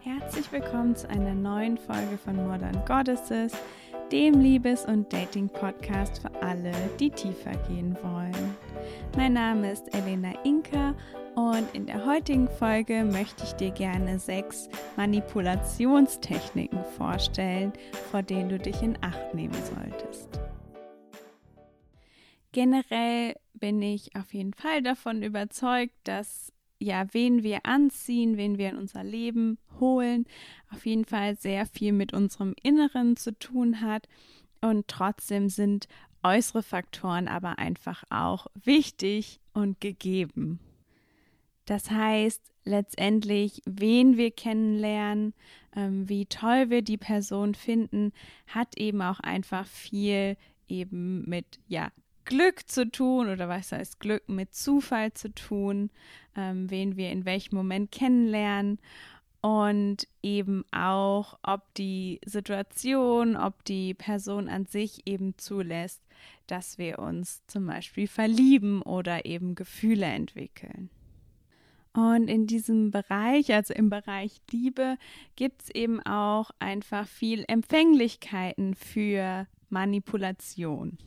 Herzlich willkommen zu einer neuen Folge von Modern Goddesses, dem Liebes- und Dating-Podcast für alle, die tiefer gehen wollen. Mein Name ist Elena Inka und in der heutigen Folge möchte ich dir gerne sechs Manipulationstechniken vorstellen, vor denen du dich in Acht nehmen solltest. Generell bin ich auf jeden Fall davon überzeugt, dass ja, wen wir anziehen, wen wir in unser Leben holen, auf jeden Fall sehr viel mit unserem Inneren zu tun hat. Und trotzdem sind äußere Faktoren aber einfach auch wichtig und gegeben. Das heißt, letztendlich, wen wir kennenlernen, ähm, wie toll wir die Person finden, hat eben auch einfach viel eben mit, ja, Glück zu tun oder was heißt Glück mit Zufall zu tun, ähm, wen wir in welchem Moment kennenlernen und eben auch, ob die Situation, ob die Person an sich eben zulässt, dass wir uns zum Beispiel verlieben oder eben Gefühle entwickeln. Und in diesem Bereich, also im Bereich Liebe, gibt es eben auch einfach viel Empfänglichkeiten für Manipulation.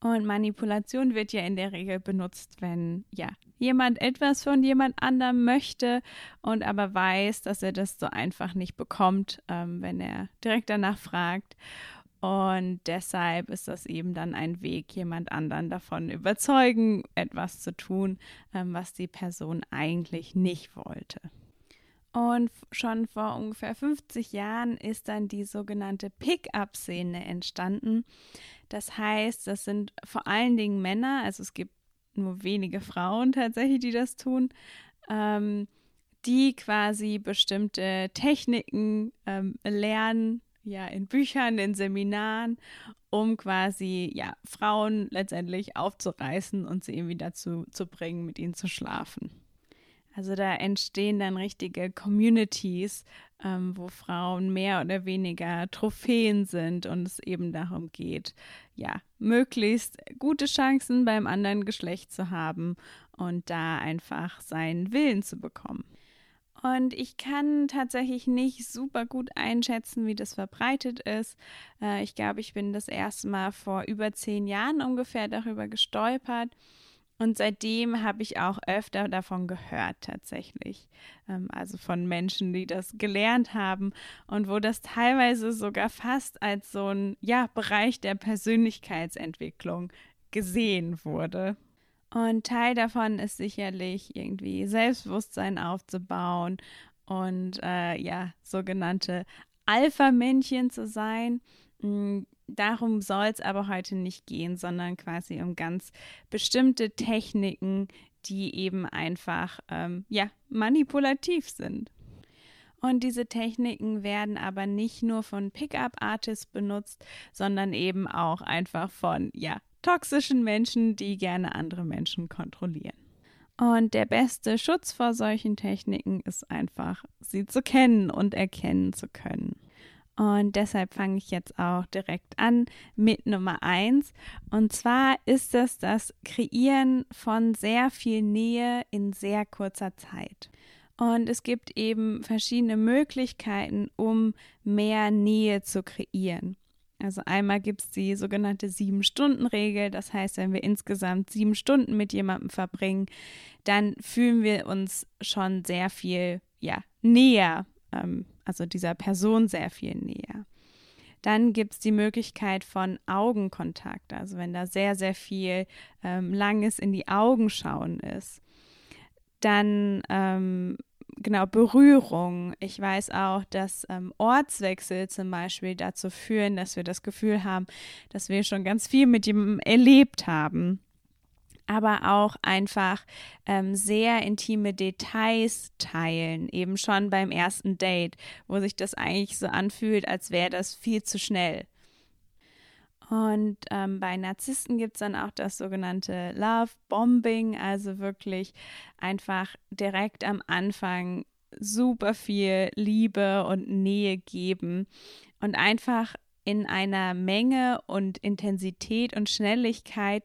Und Manipulation wird ja in der Regel benutzt, wenn ja jemand etwas von jemand anderem möchte und aber weiß, dass er das so einfach nicht bekommt, ähm, wenn er direkt danach fragt. Und deshalb ist das eben dann ein Weg, jemand anderen davon überzeugen, etwas zu tun, ähm, was die Person eigentlich nicht wollte. Und schon vor ungefähr 50 Jahren ist dann die sogenannte Pick-up-Szene entstanden. Das heißt, das sind vor allen Dingen Männer, also es gibt nur wenige Frauen tatsächlich, die das tun, ähm, die quasi bestimmte Techniken ähm, lernen, ja, in Büchern, in Seminaren, um quasi, ja, Frauen letztendlich aufzureißen und sie irgendwie dazu zu bringen, mit ihnen zu schlafen. Also da entstehen dann richtige Communities, ähm, wo Frauen mehr oder weniger Trophäen sind und es eben darum geht, ja, möglichst gute Chancen beim anderen Geschlecht zu haben und da einfach seinen Willen zu bekommen. Und ich kann tatsächlich nicht super gut einschätzen, wie das verbreitet ist. Äh, ich glaube, ich bin das erste Mal vor über zehn Jahren ungefähr darüber gestolpert. Und seitdem habe ich auch öfter davon gehört, tatsächlich. Ähm, also von Menschen, die das gelernt haben und wo das teilweise sogar fast als so ein ja, Bereich der Persönlichkeitsentwicklung gesehen wurde. Und Teil davon ist sicherlich irgendwie Selbstbewusstsein aufzubauen und äh, ja, sogenannte Alpha-Männchen zu sein. Hm, darum soll es aber heute nicht gehen, sondern quasi um ganz bestimmte Techniken, die eben einfach ähm, ja manipulativ sind. Und diese Techniken werden aber nicht nur von Pickup-Artists benutzt, sondern eben auch einfach von ja toxischen Menschen, die gerne andere Menschen kontrollieren. Und der beste Schutz vor solchen Techniken ist einfach, sie zu kennen und erkennen zu können. Und deshalb fange ich jetzt auch direkt an mit Nummer eins. Und zwar ist es das Kreieren von sehr viel Nähe in sehr kurzer Zeit. Und es gibt eben verschiedene Möglichkeiten, um mehr Nähe zu kreieren. Also einmal gibt es die sogenannte Sieben-Stunden-Regel. Das heißt, wenn wir insgesamt sieben Stunden mit jemandem verbringen, dann fühlen wir uns schon sehr viel ja, näher, ähm, also dieser Person sehr viel näher. Dann gibt es die Möglichkeit von Augenkontakt, also wenn da sehr, sehr viel ähm, langes in die Augen schauen ist. Dann ähm, genau, Berührung. Ich weiß auch, dass ähm, Ortswechsel zum Beispiel dazu führen, dass wir das Gefühl haben, dass wir schon ganz viel mit ihm erlebt haben. Aber auch einfach ähm, sehr intime Details teilen, eben schon beim ersten Date, wo sich das eigentlich so anfühlt, als wäre das viel zu schnell. Und ähm, bei Narzissten gibt es dann auch das sogenannte Love Bombing, also wirklich einfach direkt am Anfang super viel Liebe und Nähe geben und einfach in einer Menge und Intensität und Schnelligkeit,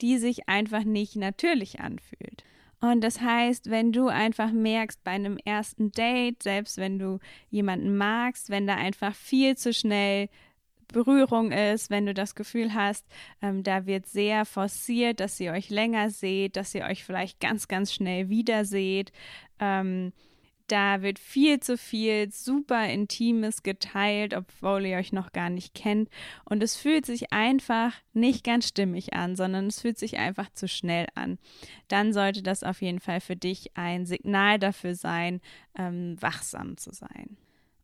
die sich einfach nicht natürlich anfühlt. Und das heißt, wenn du einfach merkst bei einem ersten Date, selbst wenn du jemanden magst, wenn da einfach viel zu schnell Berührung ist, wenn du das Gefühl hast, ähm, da wird sehr forciert, dass ihr euch länger seht, dass ihr euch vielleicht ganz, ganz schnell wiederseht, ähm, da wird viel zu viel super Intimes geteilt, obwohl ihr euch noch gar nicht kennt. Und es fühlt sich einfach nicht ganz stimmig an, sondern es fühlt sich einfach zu schnell an. Dann sollte das auf jeden Fall für dich ein Signal dafür sein, ähm, wachsam zu sein.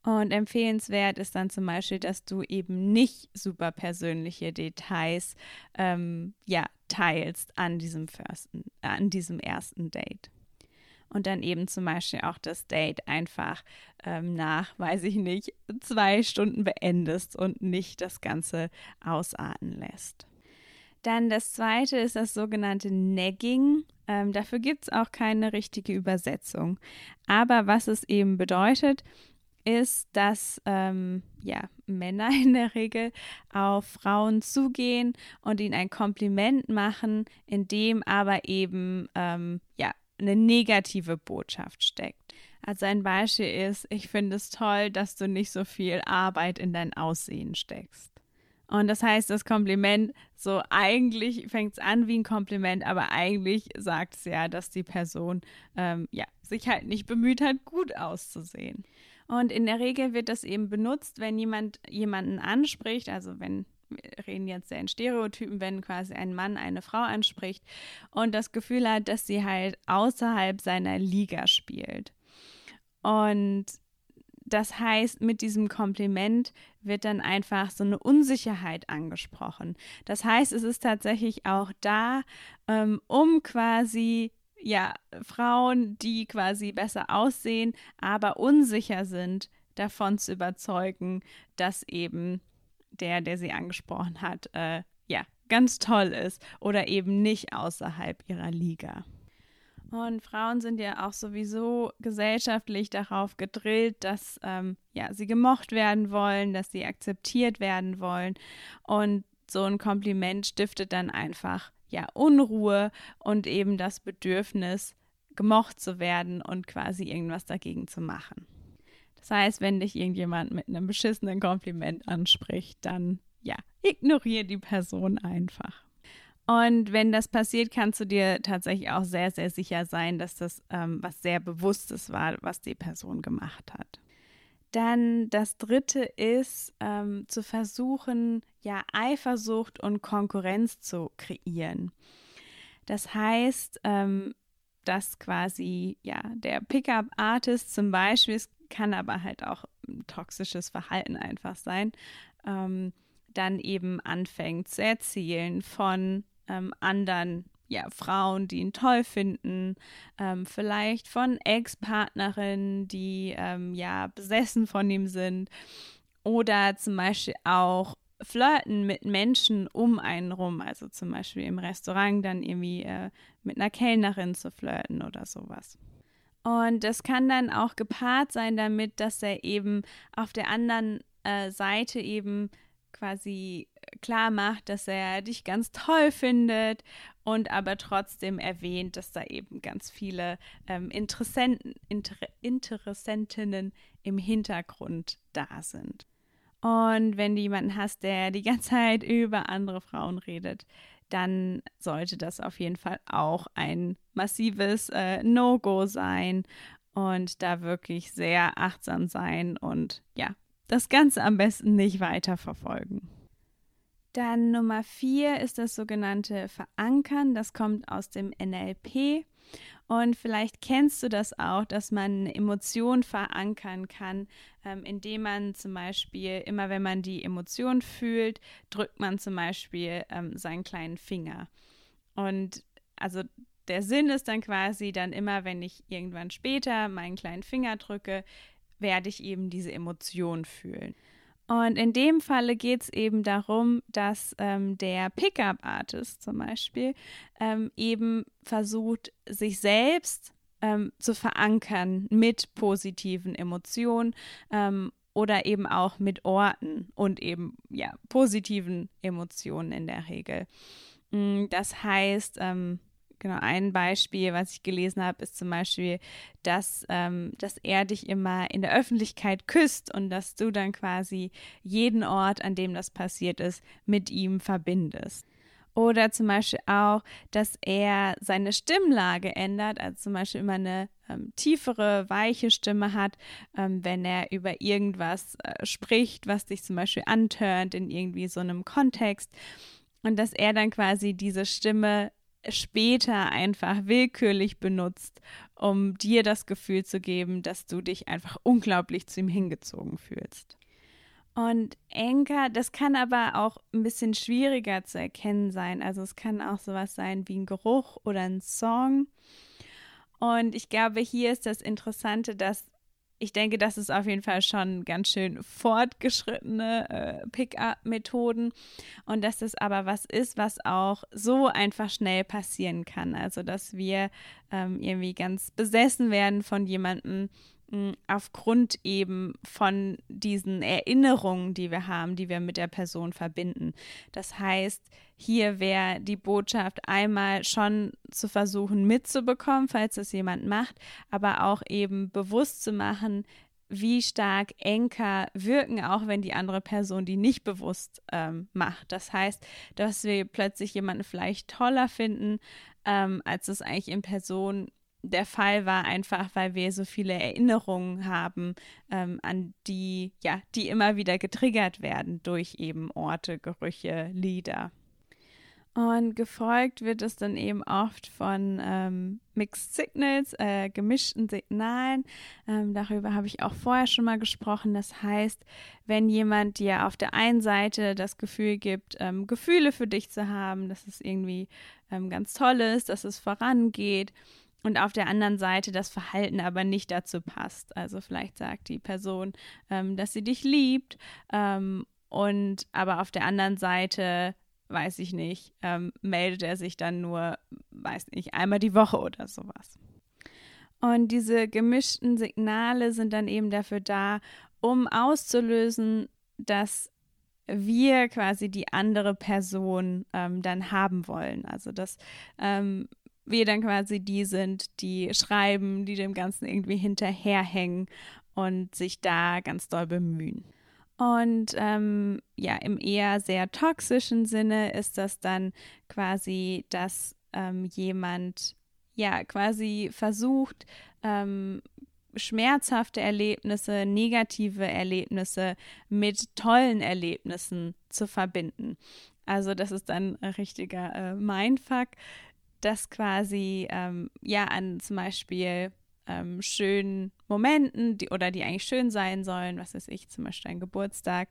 Und empfehlenswert ist dann zum Beispiel, dass du eben nicht super persönliche Details ähm, ja, teilst an diesem, firsten, an diesem ersten Date und dann eben zum Beispiel auch das Date einfach ähm, nach, weiß ich nicht, zwei Stunden beendest und nicht das Ganze ausarten lässt. Dann das zweite ist das sogenannte Nagging. Ähm, dafür gibt es auch keine richtige Übersetzung. Aber was es eben bedeutet, ist, dass ähm, ja, Männer in der Regel auf Frauen zugehen und ihnen ein Kompliment machen, in dem aber eben ähm, ja, eine negative Botschaft steckt. Also ein Beispiel ist, ich finde es toll, dass du nicht so viel Arbeit in dein Aussehen steckst. Und das heißt, das Kompliment, so eigentlich fängt es an wie ein Kompliment, aber eigentlich sagt es ja, dass die Person ähm, ja, sich halt nicht bemüht hat, gut auszusehen. Und in der Regel wird das eben benutzt, wenn jemand jemanden anspricht, also wenn wir reden jetzt sehr in Stereotypen, wenn quasi ein Mann eine Frau anspricht und das Gefühl hat, dass sie halt außerhalb seiner Liga spielt. Und das heißt, mit diesem Kompliment wird dann einfach so eine Unsicherheit angesprochen. Das heißt, es ist tatsächlich auch da, ähm, um quasi ja Frauen, die quasi besser aussehen, aber unsicher sind, davon zu überzeugen, dass eben der, der sie angesprochen hat, äh, ja, ganz toll ist oder eben nicht außerhalb ihrer Liga. Und Frauen sind ja auch sowieso gesellschaftlich darauf gedrillt, dass ähm, ja, sie gemocht werden wollen, dass sie akzeptiert werden wollen. Und so ein Kompliment stiftet dann einfach ja Unruhe und eben das Bedürfnis, gemocht zu werden und quasi irgendwas dagegen zu machen. Das heißt, wenn dich irgendjemand mit einem beschissenen Kompliment anspricht, dann ja, ignoriere die Person einfach. Und wenn das passiert, kannst du dir tatsächlich auch sehr, sehr sicher sein, dass das ähm, was sehr Bewusstes war, was die Person gemacht hat. Dann das dritte ist, ähm, zu versuchen, ja, Eifersucht und Konkurrenz zu kreieren. Das heißt, ähm, dass quasi, ja, der Pickup-Artist zum Beispiel, es kann aber halt auch toxisches Verhalten einfach sein, ähm, dann eben anfängt zu erzählen von ähm, anderen ja, Frauen, die ihn toll finden, ähm, vielleicht von Ex-Partnerinnen, die ähm, ja besessen von ihm sind oder zum Beispiel auch Flirten mit Menschen um einen rum, also zum Beispiel im Restaurant dann irgendwie äh, mit einer Kellnerin zu flirten oder sowas. Und das kann dann auch gepaart sein damit, dass er eben auf der anderen äh, Seite eben quasi klar macht, dass er dich ganz toll findet und aber trotzdem erwähnt, dass da eben ganz viele ähm, Interessenten, Inter Interessentinnen im Hintergrund da sind. Und wenn du jemanden hast, der die ganze Zeit über andere Frauen redet, dann sollte das auf jeden Fall auch ein massives äh, No-Go sein und da wirklich sehr achtsam sein und ja, das Ganze am besten nicht weiter verfolgen. Dann Nummer vier ist das sogenannte Verankern. Das kommt aus dem NLP. Und vielleicht kennst du das auch, dass man Emotionen verankern kann, ähm, indem man zum Beispiel, immer wenn man die Emotion fühlt, drückt man zum Beispiel ähm, seinen kleinen Finger. Und also der Sinn ist dann quasi dann immer, wenn ich irgendwann später meinen kleinen Finger drücke, werde ich eben diese Emotion fühlen. Und in dem Falle geht es eben darum, dass ähm, der Pickup-Artist zum Beispiel ähm, eben versucht, sich selbst ähm, zu verankern mit positiven Emotionen ähm, oder eben auch mit Orten und eben ja positiven Emotionen in der Regel. Mm, das heißt, ähm, genau ein Beispiel, was ich gelesen habe, ist zum Beispiel, dass, ähm, dass er dich immer in der Öffentlichkeit küsst und dass du dann quasi jeden Ort, an dem das passiert ist, mit ihm verbindest. Oder zum Beispiel auch, dass er seine Stimmlage ändert, also zum Beispiel immer eine ähm, tiefere, weiche Stimme hat, ähm, wenn er über irgendwas äh, spricht, was dich zum Beispiel antörnt in irgendwie so einem Kontext. Und dass er dann quasi diese Stimme später einfach willkürlich benutzt, um dir das Gefühl zu geben, dass du dich einfach unglaublich zu ihm hingezogen fühlst. Und Enker, das kann aber auch ein bisschen schwieriger zu erkennen sein. Also es kann auch sowas sein wie ein Geruch oder ein Song. Und ich glaube, hier ist das Interessante, dass ich denke, das ist auf jeden Fall schon ganz schön fortgeschrittene äh, Pick-up-Methoden und dass das aber was ist, was auch so einfach schnell passieren kann. Also, dass wir ähm, irgendwie ganz besessen werden von jemandem, aufgrund eben von diesen Erinnerungen, die wir haben, die wir mit der Person verbinden. Das heißt, hier wäre die Botschaft einmal schon zu versuchen mitzubekommen, falls das jemand macht, aber auch eben bewusst zu machen, wie stark Enker wirken, auch wenn die andere Person die nicht bewusst ähm, macht. Das heißt, dass wir plötzlich jemanden vielleicht toller finden, ähm, als es eigentlich in Person der Fall war, einfach weil wir so viele Erinnerungen haben, ähm, an die, ja, die immer wieder getriggert werden durch eben Orte, Gerüche, Lieder. Und gefolgt wird es dann eben oft von ähm, Mixed Signals, äh, gemischten Signalen. Ähm, darüber habe ich auch vorher schon mal gesprochen. Das heißt, wenn jemand dir auf der einen Seite das Gefühl gibt, ähm, Gefühle für dich zu haben, dass es irgendwie ähm, ganz toll ist, dass es vorangeht, und auf der anderen Seite das Verhalten aber nicht dazu passt. Also vielleicht sagt die Person, ähm, dass sie dich liebt ähm, und aber auf der anderen Seite, weiß ich nicht, ähm, meldet er sich dann nur, weiß nicht, einmal die Woche oder sowas. Und diese gemischten Signale sind dann eben dafür da, um auszulösen, dass wir quasi die andere Person ähm, dann haben wollen. Also dass ähm, wir dann quasi die sind, die schreiben, die dem Ganzen irgendwie hinterherhängen und sich da ganz doll bemühen. Und ähm, ja, im eher sehr toxischen Sinne ist das dann quasi, dass ähm, jemand ja quasi versucht, ähm, schmerzhafte Erlebnisse, negative Erlebnisse mit tollen Erlebnissen zu verbinden. Also das ist dann ein richtiger äh, Mindfuck, dass quasi ähm, ja an zum Beispiel ähm, schönen Momenten, die, oder die eigentlich schön sein sollen, was weiß ich, zum Beispiel ein Geburtstag,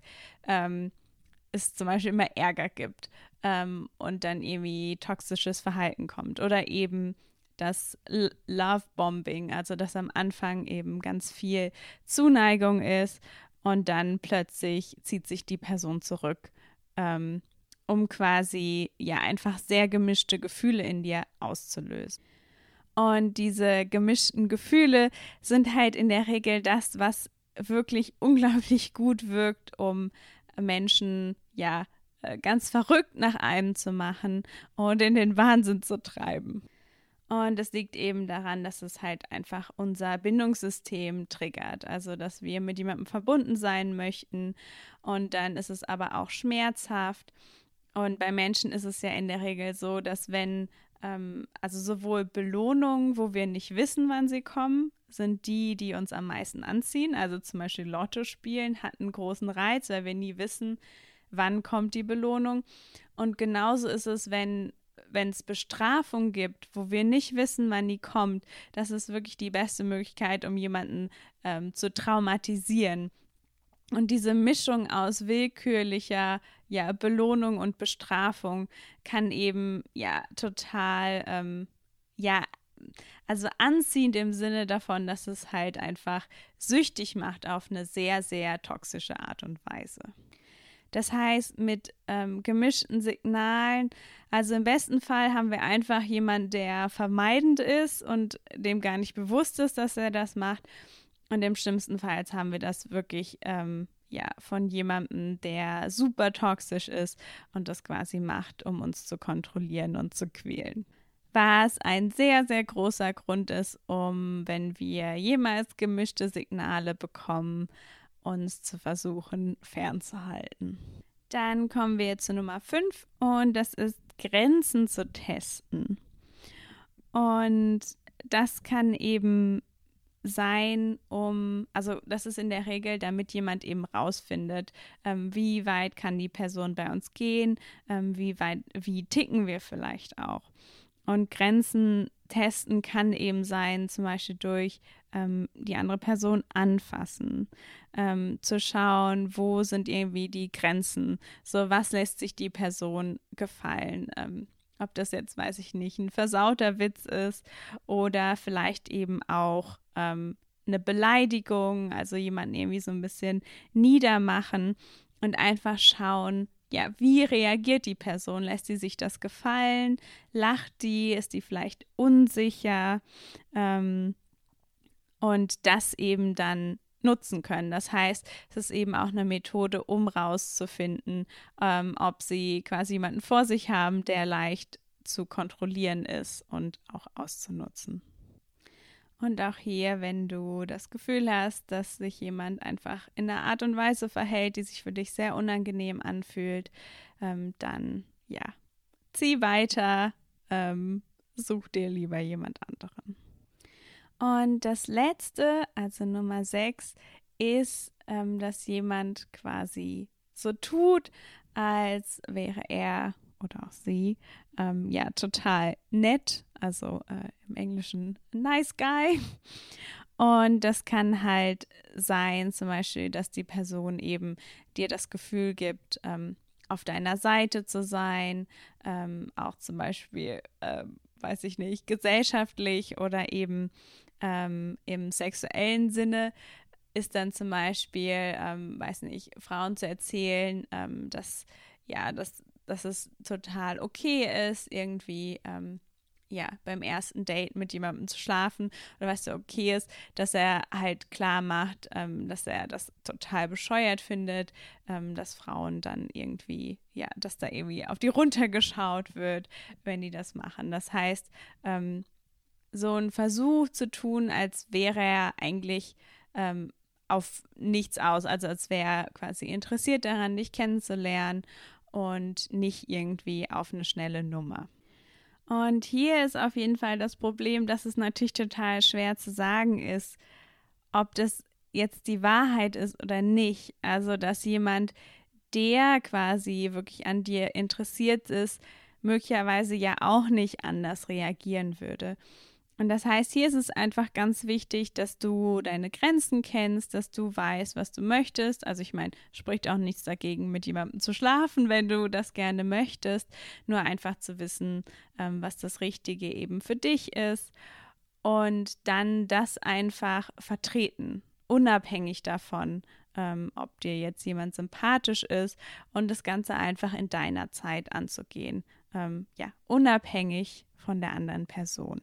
ähm, es zum Beispiel immer Ärger gibt ähm, und dann irgendwie toxisches Verhalten kommt oder eben das Love-Bombing, also dass am Anfang eben ganz viel Zuneigung ist und dann plötzlich zieht sich die Person zurück. Ähm, um quasi ja einfach sehr gemischte Gefühle in dir auszulösen. Und diese gemischten Gefühle sind halt in der Regel das, was wirklich unglaublich gut wirkt, um Menschen ja äh, ganz verrückt nach einem zu machen und in den Wahnsinn zu treiben. Und es liegt eben daran, dass es halt einfach unser Bindungssystem triggert. Also, dass wir mit jemandem verbunden sein möchten. Und dann ist es aber auch schmerzhaft. Und bei Menschen ist es ja in der Regel so, dass wenn, ähm, also sowohl Belohnungen, wo wir nicht wissen, wann sie kommen, sind die, die uns am meisten anziehen. Also zum Beispiel Lotto spielen hat einen großen Reiz, weil wir nie wissen, wann kommt die Belohnung. Und genauso ist es, wenn wenn es Bestrafung gibt, wo wir nicht wissen, wann die kommt, das ist wirklich die beste Möglichkeit, um jemanden ähm, zu traumatisieren. Und diese Mischung aus willkürlicher ja, Belohnung und Bestrafung kann eben ja total, ähm, ja, also anziehend im Sinne davon, dass es halt einfach süchtig macht auf eine sehr, sehr toxische Art und Weise. Das heißt, mit ähm, gemischten Signalen, also im besten Fall haben wir einfach jemanden, der vermeidend ist und dem gar nicht bewusst ist, dass er das macht. Und im schlimmsten Fall haben wir das wirklich ähm, ja, von jemandem, der super toxisch ist und das quasi macht, um uns zu kontrollieren und zu quälen. Was ein sehr, sehr großer Grund ist, um, wenn wir jemals gemischte Signale bekommen, uns zu versuchen fernzuhalten. Dann kommen wir zu Nummer 5 und das ist Grenzen zu testen. Und das kann eben sein, um, also das ist in der Regel, damit jemand eben rausfindet, ähm, wie weit kann die Person bei uns gehen, ähm, wie weit, wie ticken wir vielleicht auch. Und Grenzen testen kann eben sein, zum Beispiel durch ähm, die andere Person anfassen, ähm, zu schauen, wo sind irgendwie die Grenzen, so was lässt sich die Person gefallen. Ähm, ob das jetzt, weiß ich nicht, ein versauter Witz ist oder vielleicht eben auch ähm, eine Beleidigung, also jemanden irgendwie so ein bisschen niedermachen und einfach schauen, ja, wie reagiert die Person? Lässt sie sich das gefallen? Lacht die? Ist die vielleicht unsicher? Ähm, und das eben dann nutzen können. Das heißt, es ist eben auch eine Methode, um rauszufinden, ähm, ob sie quasi jemanden vor sich haben, der leicht zu kontrollieren ist und auch auszunutzen. Und auch hier, wenn du das Gefühl hast, dass sich jemand einfach in einer Art und Weise verhält, die sich für dich sehr unangenehm anfühlt, ähm, dann ja, zieh weiter, ähm, such dir lieber jemand anderen. Und das letzte, also Nummer sechs, ist, ähm, dass jemand quasi so tut, als wäre er oder auch sie ähm, ja total nett, also äh, im Englischen nice guy. Und das kann halt sein, zum Beispiel, dass die Person eben dir das Gefühl gibt, ähm, auf deiner Seite zu sein, ähm, auch zum Beispiel, äh, weiß ich nicht, gesellschaftlich oder eben ähm, im sexuellen Sinne ist dann zum Beispiel, ähm, weiß nicht, Frauen zu erzählen, ähm, dass ja, dass, dass es total okay ist, irgendwie ähm, ja, beim ersten Date mit jemandem zu schlafen oder was so okay ist, dass er halt klar macht, ähm, dass er das total bescheuert findet, ähm, dass Frauen dann irgendwie, ja, dass da irgendwie auf die runtergeschaut wird, wenn die das machen. Das heißt, ähm, so einen Versuch zu tun, als wäre er eigentlich ähm, auf nichts aus, also als wäre er quasi interessiert daran, dich kennenzulernen und nicht irgendwie auf eine schnelle Nummer. Und hier ist auf jeden Fall das Problem, dass es natürlich total schwer zu sagen ist, ob das jetzt die Wahrheit ist oder nicht. Also, dass jemand, der quasi wirklich an dir interessiert ist, möglicherweise ja auch nicht anders reagieren würde. Und das heißt, hier ist es einfach ganz wichtig, dass du deine Grenzen kennst, dass du weißt, was du möchtest. Also ich meine, spricht auch nichts dagegen, mit jemandem zu schlafen, wenn du das gerne möchtest. Nur einfach zu wissen, ähm, was das Richtige eben für dich ist. Und dann das einfach vertreten, unabhängig davon, ähm, ob dir jetzt jemand sympathisch ist und das Ganze einfach in deiner Zeit anzugehen. Ähm, ja, unabhängig von der anderen Person.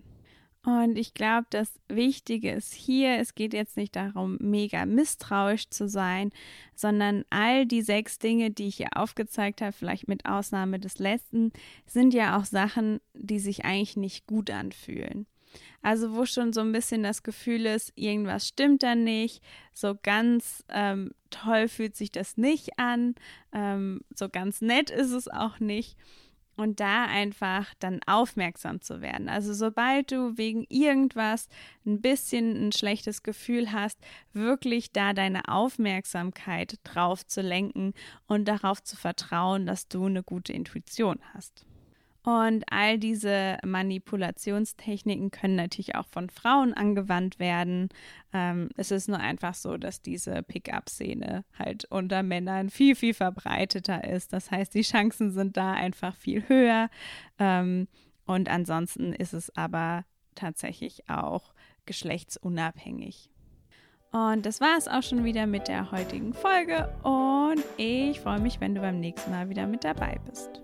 Und ich glaube, das Wichtige ist hier, es geht jetzt nicht darum, mega misstrauisch zu sein, sondern all die sechs Dinge, die ich hier aufgezeigt habe, vielleicht mit Ausnahme des letzten, sind ja auch Sachen, die sich eigentlich nicht gut anfühlen. Also wo schon so ein bisschen das Gefühl ist, irgendwas stimmt da nicht, so ganz ähm, toll fühlt sich das nicht an, ähm, so ganz nett ist es auch nicht und da einfach dann aufmerksam zu werden. Also sobald du wegen irgendwas ein bisschen ein schlechtes Gefühl hast, wirklich da deine Aufmerksamkeit drauf zu lenken und darauf zu vertrauen, dass du eine gute Intuition hast. Und all diese Manipulationstechniken können natürlich auch von Frauen angewandt werden. Ähm, es ist nur einfach so, dass diese Pickup-Szene halt unter Männern viel, viel verbreiteter ist. Das heißt, die Chancen sind da einfach viel höher. Ähm, und ansonsten ist es aber tatsächlich auch geschlechtsunabhängig. Und das war es auch schon wieder mit der heutigen Folge. Und ich freue mich, wenn du beim nächsten Mal wieder mit dabei bist.